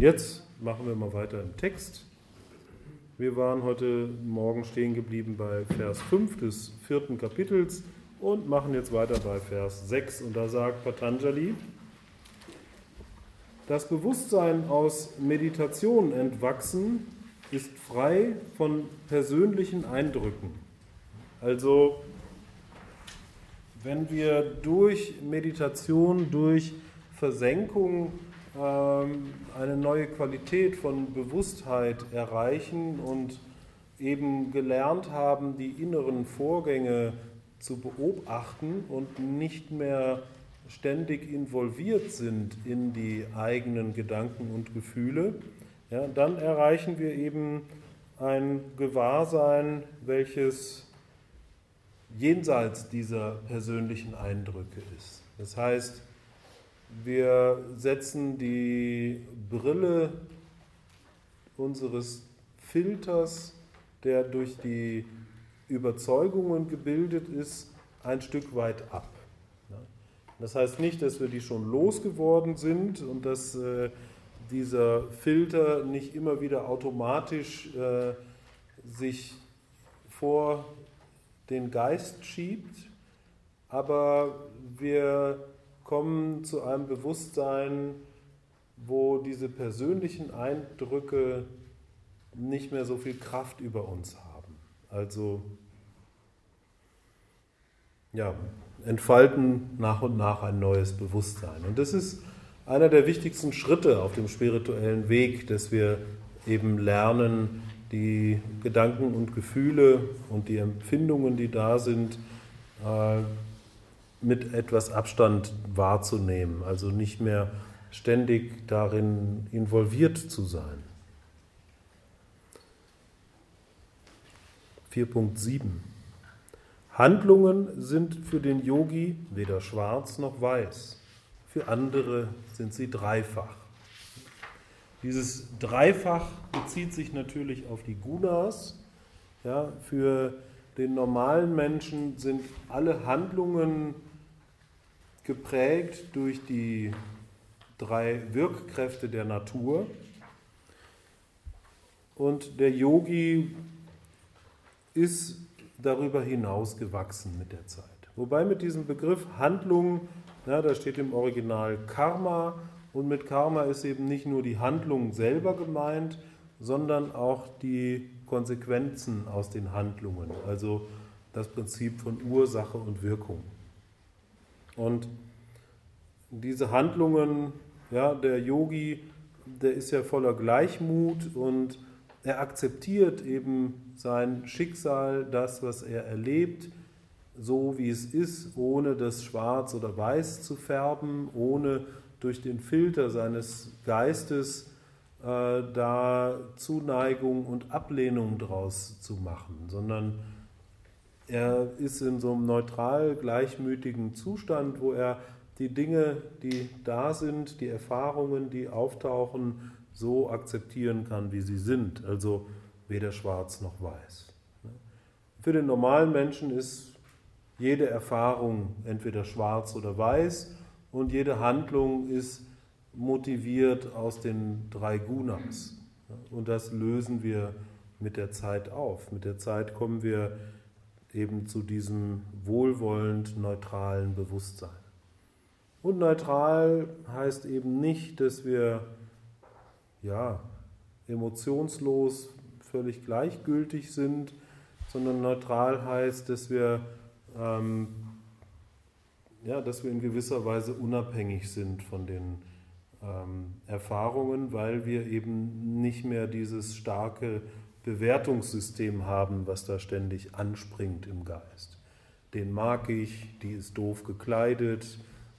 jetzt machen wir mal weiter im Text. Wir waren heute Morgen stehen geblieben bei Vers 5 des vierten Kapitels und machen jetzt weiter bei Vers 6. Und da sagt Patanjali, das Bewusstsein aus Meditation entwachsen ist frei von persönlichen Eindrücken. Also wenn wir durch Meditation, durch Versenkung eine neue Qualität von Bewusstheit erreichen und eben gelernt haben, die inneren Vorgänge zu beobachten und nicht mehr ständig involviert sind in die eigenen Gedanken und Gefühle, ja, dann erreichen wir eben ein Gewahrsein, welches jenseits dieser persönlichen Eindrücke ist. Das heißt, wir setzen die Brille unseres Filters, der durch die Überzeugungen gebildet ist, ein Stück weit ab. Das heißt nicht, dass wir die schon losgeworden sind und dass äh, dieser Filter nicht immer wieder automatisch äh, sich vor den Geist schiebt, aber wir kommen zu einem Bewusstsein, wo diese persönlichen Eindrücke nicht mehr so viel Kraft über uns haben. Also ja, entfalten nach und nach ein neues Bewusstsein. Und das ist einer der wichtigsten Schritte auf dem spirituellen Weg, dass wir eben lernen, die Gedanken und Gefühle und die Empfindungen, die da sind, äh, mit etwas Abstand wahrzunehmen, also nicht mehr ständig darin involviert zu sein. 4.7 Handlungen sind für den Yogi weder schwarz noch weiß, für andere sind sie dreifach. Dieses Dreifach bezieht sich natürlich auf die Gunas. Ja, für den normalen Menschen sind alle Handlungen geprägt durch die drei Wirkkräfte der Natur. Und der Yogi ist darüber hinaus gewachsen mit der Zeit. Wobei mit diesem Begriff Handlung, ja, da steht im Original Karma, und mit Karma ist eben nicht nur die Handlung selber gemeint, sondern auch die Konsequenzen aus den Handlungen, also das Prinzip von Ursache und Wirkung. Und diese Handlungen, ja, der Yogi, der ist ja voller Gleichmut und er akzeptiert eben sein Schicksal, das, was er erlebt, so wie es ist, ohne das Schwarz oder Weiß zu färben, ohne durch den Filter seines Geistes äh, da Zuneigung und Ablehnung draus zu machen, sondern er ist in so einem neutral gleichmütigen Zustand, wo er die Dinge, die da sind, die Erfahrungen, die auftauchen, so akzeptieren kann, wie sie sind. Also weder schwarz noch weiß. Für den normalen Menschen ist jede Erfahrung entweder schwarz oder weiß und jede Handlung ist motiviert aus den drei Gunas. Und das lösen wir mit der Zeit auf. Mit der Zeit kommen wir eben zu diesem wohlwollend neutralen Bewusstsein. Und neutral heißt eben nicht, dass wir ja, emotionslos völlig gleichgültig sind, sondern neutral heißt, dass wir, ähm, ja, dass wir in gewisser Weise unabhängig sind von den ähm, Erfahrungen, weil wir eben nicht mehr dieses starke Bewertungssystem haben, was da ständig anspringt im Geist. Den mag ich, die ist doof gekleidet,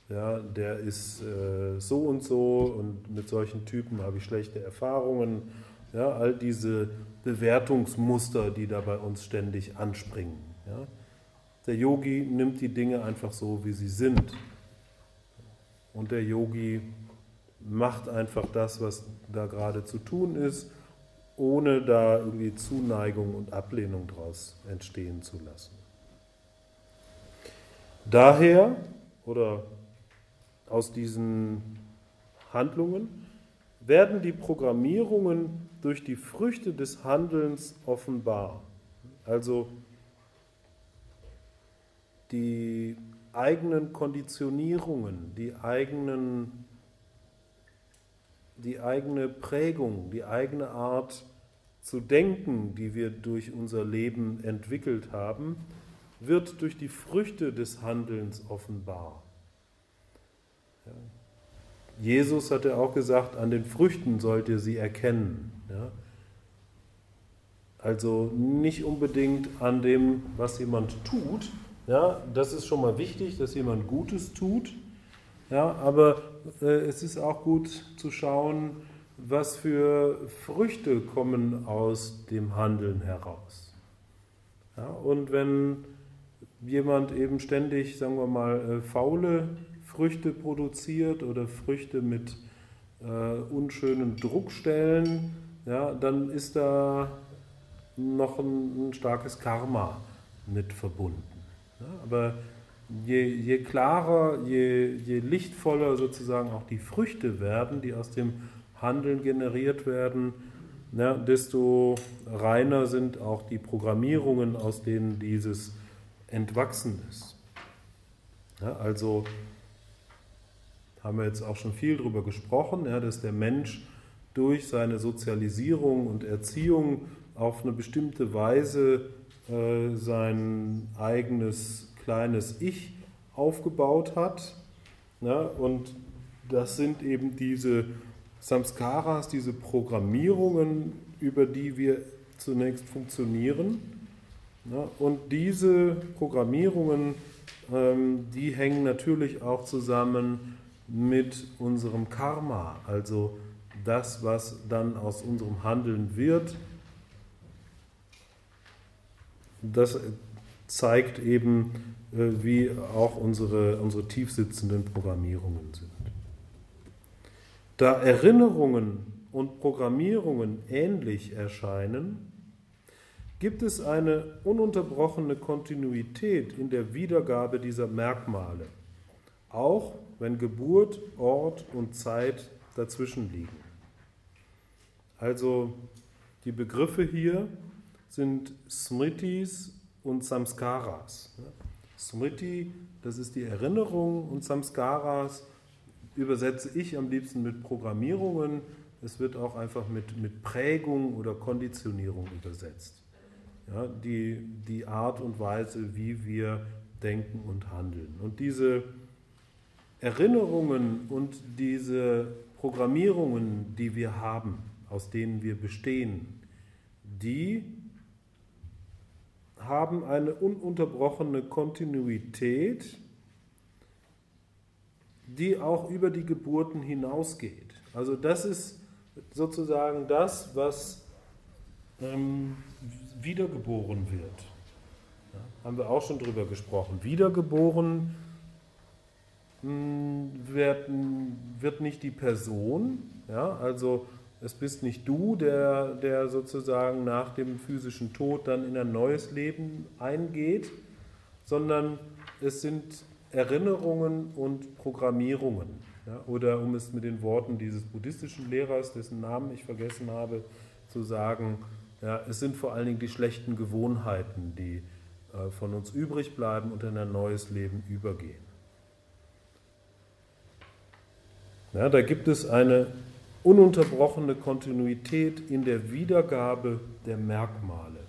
ja, der ist äh, so und so und mit solchen Typen habe ich schlechte Erfahrungen. Ja, all diese Bewertungsmuster, die da bei uns ständig anspringen. Ja. Der Yogi nimmt die Dinge einfach so, wie sie sind. Und der Yogi macht einfach das, was da gerade zu tun ist ohne da irgendwie Zuneigung und Ablehnung daraus entstehen zu lassen. Daher oder aus diesen Handlungen werden die Programmierungen durch die Früchte des Handelns offenbar. Also die eigenen Konditionierungen, die, eigenen, die eigene Prägung, die eigene Art zu denken, die wir durch unser Leben entwickelt haben, wird durch die Früchte des Handelns offenbar. Ja. Jesus hatte auch gesagt, an den Früchten sollt ihr sie erkennen. Ja. Also nicht unbedingt an dem, was jemand tut. Ja, das ist schon mal wichtig, dass jemand Gutes tut. Ja, aber es ist auch gut zu schauen, was für Früchte kommen aus dem Handeln heraus. Ja, und wenn jemand eben ständig, sagen wir mal, äh, faule Früchte produziert oder Früchte mit äh, unschönen Druckstellen, ja, dann ist da noch ein, ein starkes Karma mit verbunden. Ja, aber je, je klarer, je, je lichtvoller sozusagen auch die Früchte werden, die aus dem Handeln generiert werden, ja, desto reiner sind auch die Programmierungen, aus denen dieses entwachsen ist. Ja, also haben wir jetzt auch schon viel darüber gesprochen, ja, dass der Mensch durch seine Sozialisierung und Erziehung auf eine bestimmte Weise äh, sein eigenes kleines Ich aufgebaut hat. Ja, und das sind eben diese Samskaras, diese Programmierungen, über die wir zunächst funktionieren. Ja, und diese Programmierungen, ähm, die hängen natürlich auch zusammen mit unserem Karma, also das, was dann aus unserem Handeln wird. Das zeigt eben, äh, wie auch unsere, unsere tiefsitzenden Programmierungen sind. Da Erinnerungen und Programmierungen ähnlich erscheinen, gibt es eine ununterbrochene Kontinuität in der Wiedergabe dieser Merkmale, auch wenn Geburt, Ort und Zeit dazwischen liegen. Also die Begriffe hier sind Smritis und Samskaras. Smriti, das ist die Erinnerung und Samskaras übersetze ich am liebsten mit Programmierungen. Es wird auch einfach mit, mit Prägung oder Konditionierung übersetzt. Ja, die, die Art und Weise, wie wir denken und handeln. Und diese Erinnerungen und diese Programmierungen, die wir haben, aus denen wir bestehen, die haben eine ununterbrochene Kontinuität, die auch über die Geburten hinausgeht. Also das ist sozusagen das, was ähm, wiedergeboren wird. Ja, haben wir auch schon drüber gesprochen. Wiedergeboren hm, wird, wird nicht die Person, ja, also es bist nicht du, der, der sozusagen nach dem physischen Tod dann in ein neues Leben eingeht, sondern es sind Erinnerungen und Programmierungen. Ja, oder um es mit den Worten dieses buddhistischen Lehrers, dessen Namen ich vergessen habe, zu sagen, ja, es sind vor allen Dingen die schlechten Gewohnheiten, die äh, von uns übrig bleiben und in ein neues Leben übergehen. Ja, da gibt es eine ununterbrochene Kontinuität in der Wiedergabe der Merkmale.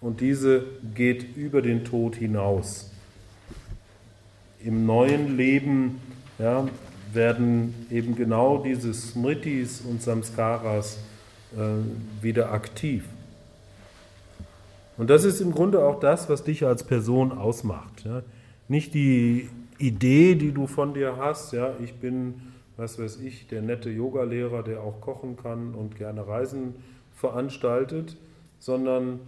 Und diese geht über den Tod hinaus. Im neuen Leben ja, werden eben genau diese Smritis und Samskaras äh, wieder aktiv. Und das ist im Grunde auch das, was dich als Person ausmacht. Ja. Nicht die Idee, die du von dir hast, ja, ich bin was weiß ich, der nette Yogalehrer, der auch kochen kann und gerne Reisen veranstaltet, sondern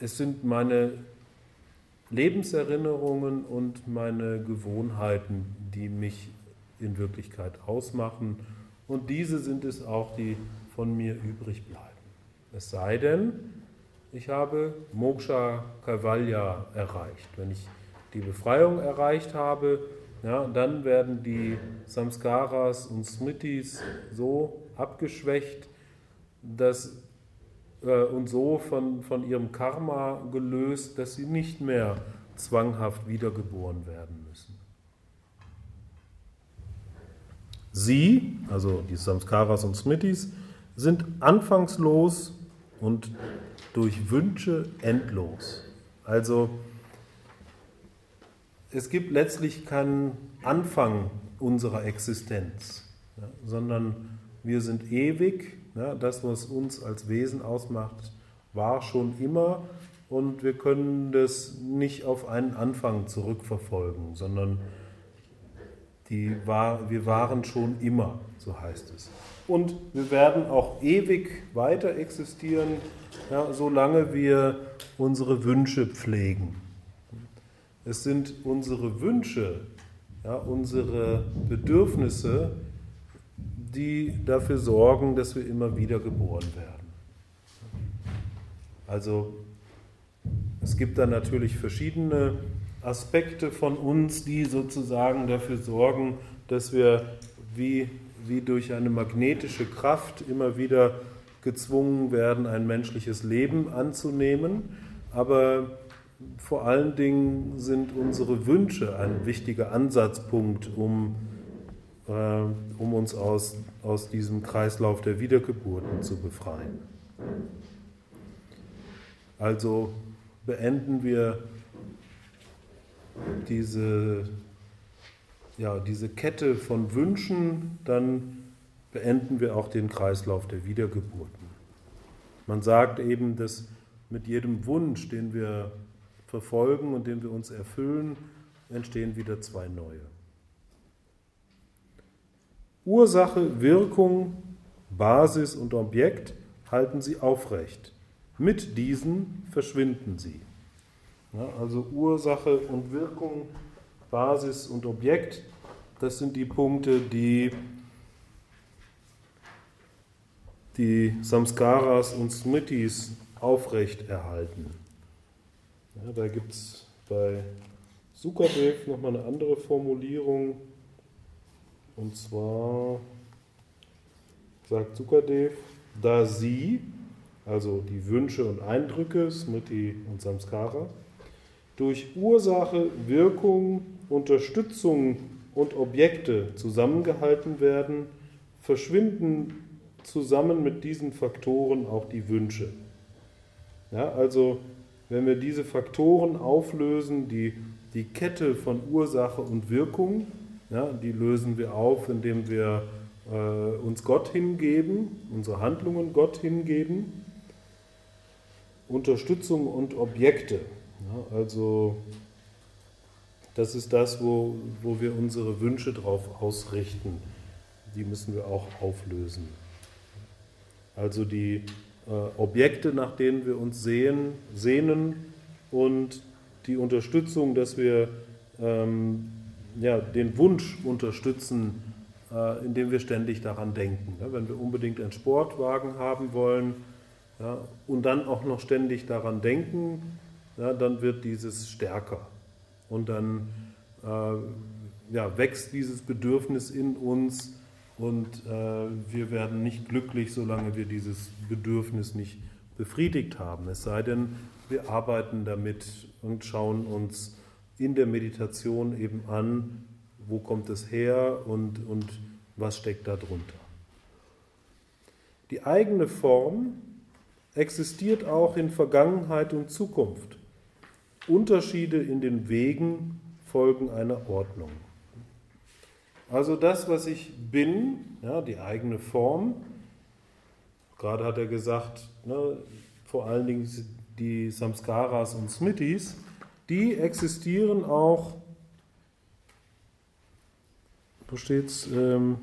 es sind meine Lebenserinnerungen und meine Gewohnheiten, die mich in Wirklichkeit ausmachen. Und diese sind es auch, die von mir übrig bleiben. Es sei denn, ich habe Moksha Kaivalya erreicht. Wenn ich die Befreiung erreicht habe, ja, dann werden die Samskaras und Smritis so abgeschwächt dass, äh, und so von, von ihrem Karma gelöst, dass sie nicht mehr zwanghaft wiedergeboren werden müssen. Sie, also die Samskaras und Smritis, sind anfangslos und durch Wünsche endlos. Also es gibt letztlich keinen Anfang unserer Existenz, ja, sondern wir sind ewig. Ja, das, was uns als Wesen ausmacht, war schon immer und wir können das nicht auf einen Anfang zurückverfolgen, sondern die war, wir waren schon immer, so heißt es. Und wir werden auch ewig weiter existieren, ja, solange wir unsere Wünsche pflegen. Es sind unsere Wünsche, ja, unsere Bedürfnisse, die dafür sorgen, dass wir immer wieder geboren werden. Also es gibt da natürlich verschiedene Aspekte von uns, die sozusagen dafür sorgen, dass wir wie, wie durch eine magnetische Kraft immer wieder gezwungen werden, ein menschliches Leben anzunehmen. Aber vor allen Dingen sind unsere Wünsche ein wichtiger Ansatzpunkt, um, äh, um uns aus, aus diesem Kreislauf der Wiedergeburten zu befreien. Also beenden wir diese, ja, diese Kette von Wünschen, dann beenden wir auch den Kreislauf der Wiedergeburten. Man sagt eben, dass mit jedem Wunsch, den wir verfolgen und den wir uns erfüllen, entstehen wieder zwei neue. Ursache, Wirkung, Basis und Objekt halten sie aufrecht. Mit diesen verschwinden sie. Ja, also Ursache und Wirkung, Basis und Objekt, das sind die Punkte, die die Samskaras und Smritis aufrecht erhalten. Ja, da gibt es bei Sukadev nochmal eine andere Formulierung. Und zwar sagt Sukadev, da sie, also die Wünsche und Eindrücke, Smriti und Samskara, durch Ursache, Wirkung, Unterstützung und Objekte zusammengehalten werden, verschwinden zusammen mit diesen Faktoren auch die Wünsche. Ja, also wenn wir diese Faktoren auflösen, die, die Kette von Ursache und Wirkung, ja, die lösen wir auf, indem wir äh, uns Gott hingeben, unsere Handlungen Gott hingeben, Unterstützung und Objekte. Ja, also das ist das, wo, wo wir unsere Wünsche drauf ausrichten. Die müssen wir auch auflösen. Also die Objekte, nach denen wir uns sehen, sehnen und die Unterstützung, dass wir ähm, ja, den Wunsch unterstützen, äh, indem wir ständig daran denken. Ja, wenn wir unbedingt einen Sportwagen haben wollen ja, und dann auch noch ständig daran denken, ja, dann wird dieses stärker. Und dann äh, wächst dieses Bedürfnis in uns und äh, wir werden nicht glücklich, solange wir dieses Bedürfnis nicht befriedigt haben. Es sei denn, wir arbeiten damit und schauen uns in der Meditation eben an, wo kommt es her und, und was steckt darunter. Die eigene Form existiert auch in Vergangenheit und Zukunft. Unterschiede in den Wegen folgen einer Ordnung. Also das, was ich bin, ja, die eigene Form, gerade hat er gesagt, ne, vor allen Dingen die Samskaras und Smithis, die existieren auch, wo steht ähm,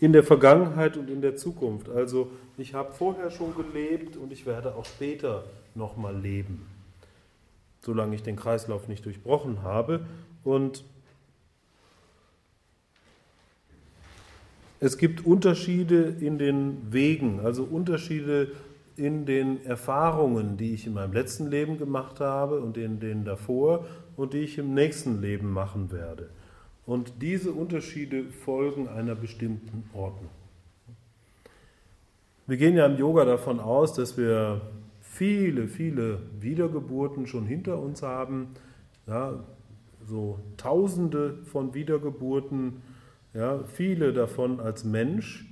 in der Vergangenheit und in der Zukunft. Also ich habe vorher schon gelebt und ich werde auch später nochmal leben solange ich den Kreislauf nicht durchbrochen habe. Und es gibt Unterschiede in den Wegen, also Unterschiede in den Erfahrungen, die ich in meinem letzten Leben gemacht habe und in denen davor und die ich im nächsten Leben machen werde. Und diese Unterschiede folgen einer bestimmten Ordnung. Wir gehen ja im Yoga davon aus, dass wir viele, viele Wiedergeburten schon hinter uns haben. Ja, so Tausende von Wiedergeburten, ja, viele davon als Mensch.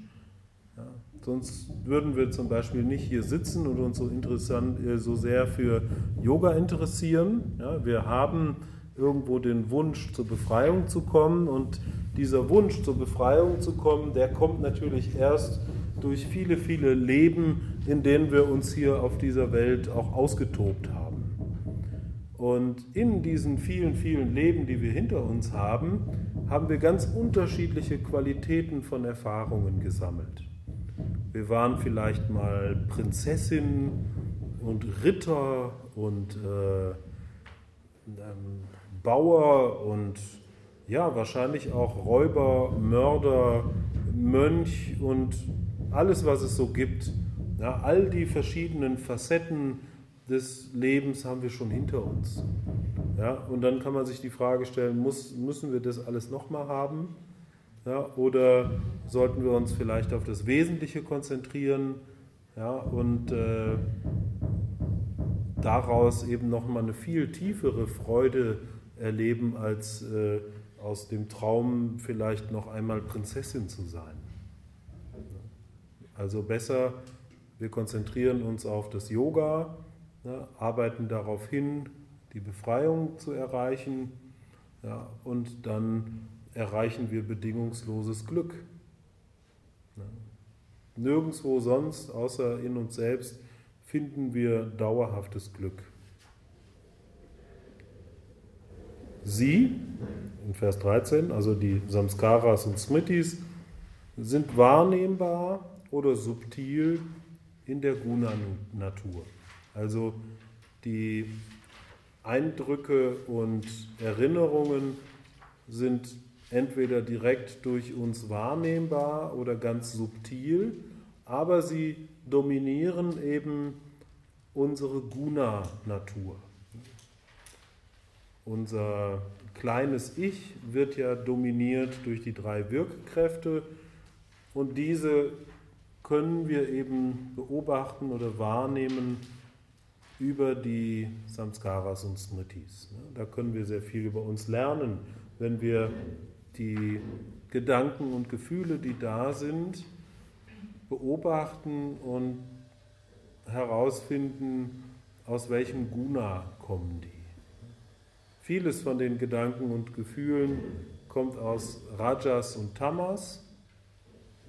Ja, sonst würden wir zum Beispiel nicht hier sitzen und uns so, interessant, äh, so sehr für Yoga interessieren. Ja, wir haben irgendwo den Wunsch zur Befreiung zu kommen und dieser Wunsch zur Befreiung zu kommen, der kommt natürlich erst durch viele, viele Leben, in denen wir uns hier auf dieser Welt auch ausgetobt haben. Und in diesen vielen, vielen Leben, die wir hinter uns haben, haben wir ganz unterschiedliche Qualitäten von Erfahrungen gesammelt. Wir waren vielleicht mal Prinzessin und Ritter und äh, ähm, Bauer und ja, wahrscheinlich auch Räuber, Mörder, Mönch und alles, was es so gibt. Ja, all die verschiedenen Facetten des Lebens haben wir schon hinter uns. Ja, und dann kann man sich die Frage stellen, muss, müssen wir das alles nochmal haben? Ja, oder sollten wir uns vielleicht auf das Wesentliche konzentrieren ja, und äh, daraus eben nochmal eine viel tiefere Freude erleben, als äh, aus dem Traum vielleicht noch einmal Prinzessin zu sein. Also besser, wir konzentrieren uns auf das Yoga, ja, arbeiten darauf hin, die Befreiung zu erreichen ja, und dann erreichen wir bedingungsloses Glück. Ja. Nirgendwo sonst, außer in uns selbst, finden wir dauerhaftes Glück. Sie, in Vers 13, also die Samskaras und Smritis, sind wahrnehmbar oder subtil in der Guna-Natur. Also die Eindrücke und Erinnerungen sind entweder direkt durch uns wahrnehmbar oder ganz subtil, aber sie dominieren eben unsere Guna-Natur. Unser kleines Ich wird ja dominiert durch die drei Wirkkräfte und diese können wir eben beobachten oder wahrnehmen über die Samskaras und Smritis. Da können wir sehr viel über uns lernen, wenn wir die Gedanken und Gefühle, die da sind, beobachten und herausfinden, aus welchem Guna kommen die. Vieles von den Gedanken und Gefühlen kommt aus Rajas und Tamas.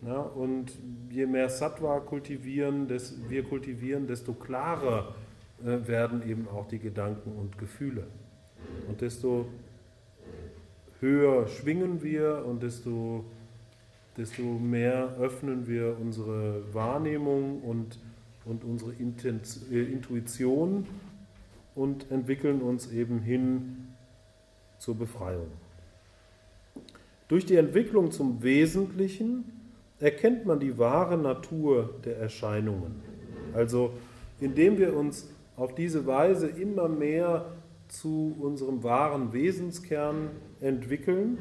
Ja, und je mehr Sattva kultivieren, des, wir kultivieren, desto klarer werden eben auch die Gedanken und Gefühle. Und desto höher schwingen wir und desto, desto mehr öffnen wir unsere Wahrnehmung und, und unsere äh, Intuition und entwickeln uns eben hin zur Befreiung. Durch die Entwicklung zum Wesentlichen erkennt man die wahre Natur der Erscheinungen. Also indem wir uns auf diese Weise immer mehr zu unserem wahren Wesenskern entwickeln,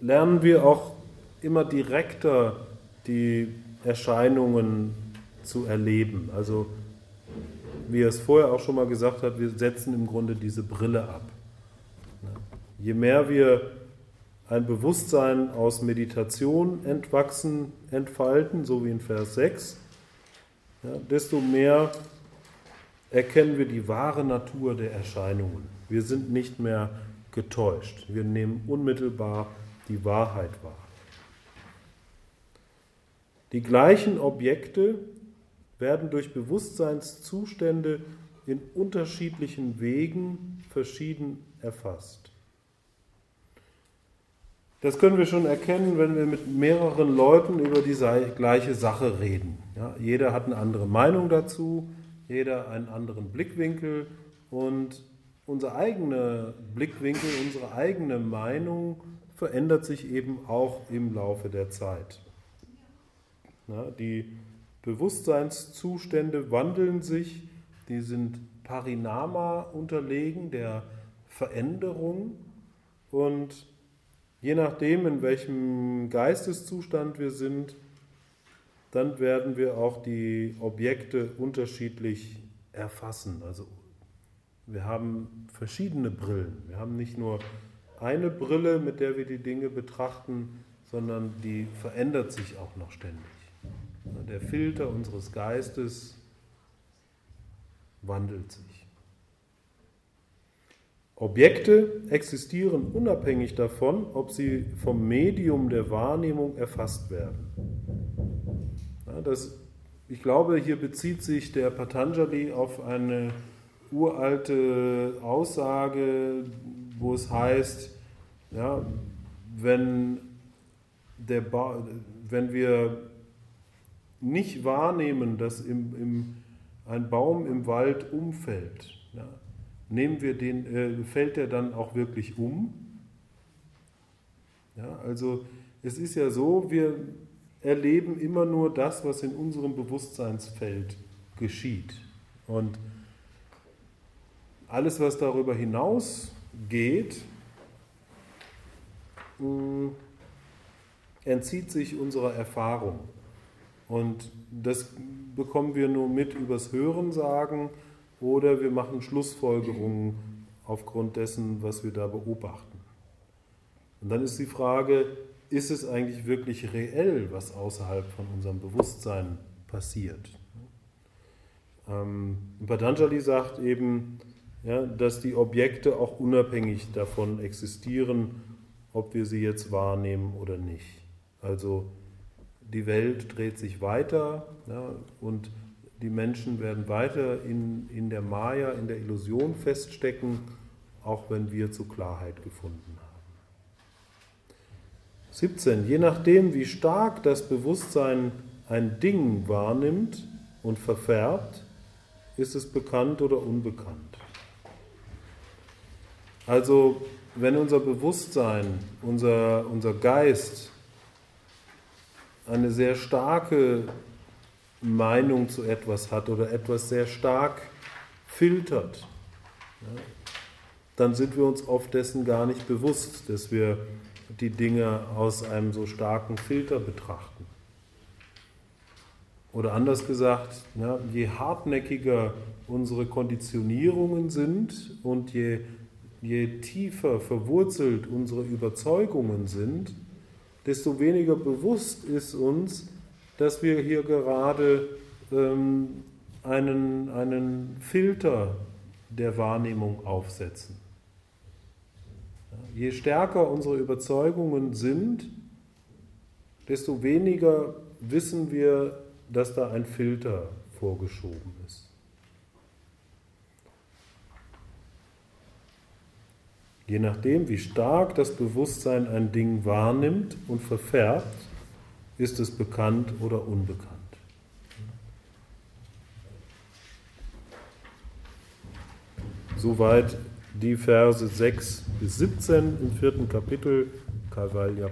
lernen wir auch immer direkter die Erscheinungen zu erleben. Also wie er es vorher auch schon mal gesagt hat, wir setzen im Grunde diese Brille ab. Je mehr wir ein Bewusstsein aus Meditation entwachsen, entfalten, so wie in Vers 6, ja, desto mehr erkennen wir die wahre Natur der Erscheinungen. Wir sind nicht mehr getäuscht. Wir nehmen unmittelbar die Wahrheit wahr. Die gleichen Objekte werden durch Bewusstseinszustände in unterschiedlichen Wegen verschieden erfasst. Das können wir schon erkennen, wenn wir mit mehreren Leuten über die gleiche Sache reden. Ja, jeder hat eine andere Meinung dazu, jeder einen anderen Blickwinkel und unser eigener Blickwinkel, unsere eigene Meinung verändert sich eben auch im Laufe der Zeit. Ja, die Bewusstseinszustände wandeln sich, die sind Parinama unterlegen, der Veränderung. Und je nachdem, in welchem Geisteszustand wir sind, dann werden wir auch die Objekte unterschiedlich erfassen. Also wir haben verschiedene Brillen. Wir haben nicht nur eine Brille, mit der wir die Dinge betrachten, sondern die verändert sich auch noch ständig. Der Filter unseres Geistes wandelt sich. Objekte existieren unabhängig davon, ob sie vom Medium der Wahrnehmung erfasst werden. Ja, das, ich glaube, hier bezieht sich der Patanjali auf eine uralte Aussage, wo es heißt, ja, wenn, der wenn wir nicht wahrnehmen, dass im, im, ein Baum im Wald umfällt, ja, nehmen wir den, äh, fällt er dann auch wirklich um? Ja, also es ist ja so, wir erleben immer nur das, was in unserem Bewusstseinsfeld geschieht. Und alles, was darüber hinaus geht, mm, entzieht sich unserer Erfahrung. Und das bekommen wir nur mit übers Hören sagen oder wir machen Schlussfolgerungen aufgrund dessen, was wir da beobachten. Und dann ist die Frage, ist es eigentlich wirklich reell, was außerhalb von unserem Bewusstsein passiert? Ähm, Patanjali sagt eben, ja, dass die Objekte auch unabhängig davon existieren, ob wir sie jetzt wahrnehmen oder nicht. Also die Welt dreht sich weiter ja, und die Menschen werden weiter in, in der Maya, in der Illusion feststecken, auch wenn wir zur Klarheit gefunden haben. 17. Je nachdem, wie stark das Bewusstsein ein Ding wahrnimmt und verfärbt, ist es bekannt oder unbekannt. Also wenn unser Bewusstsein, unser, unser Geist eine sehr starke Meinung zu etwas hat oder etwas sehr stark filtert, dann sind wir uns oft dessen gar nicht bewusst, dass wir die Dinge aus einem so starken Filter betrachten. Oder anders gesagt, je hartnäckiger unsere Konditionierungen sind und je je tiefer verwurzelt unsere Überzeugungen sind, desto weniger bewusst ist uns, dass wir hier gerade ähm, einen, einen Filter der Wahrnehmung aufsetzen. Je stärker unsere Überzeugungen sind, desto weniger wissen wir, dass da ein Filter vorgeschoben ist. Je nachdem, wie stark das Bewusstsein ein Ding wahrnimmt und verfärbt, ist es bekannt oder unbekannt. Soweit die Verse 6 bis 17 im vierten Kapitel Kaivalya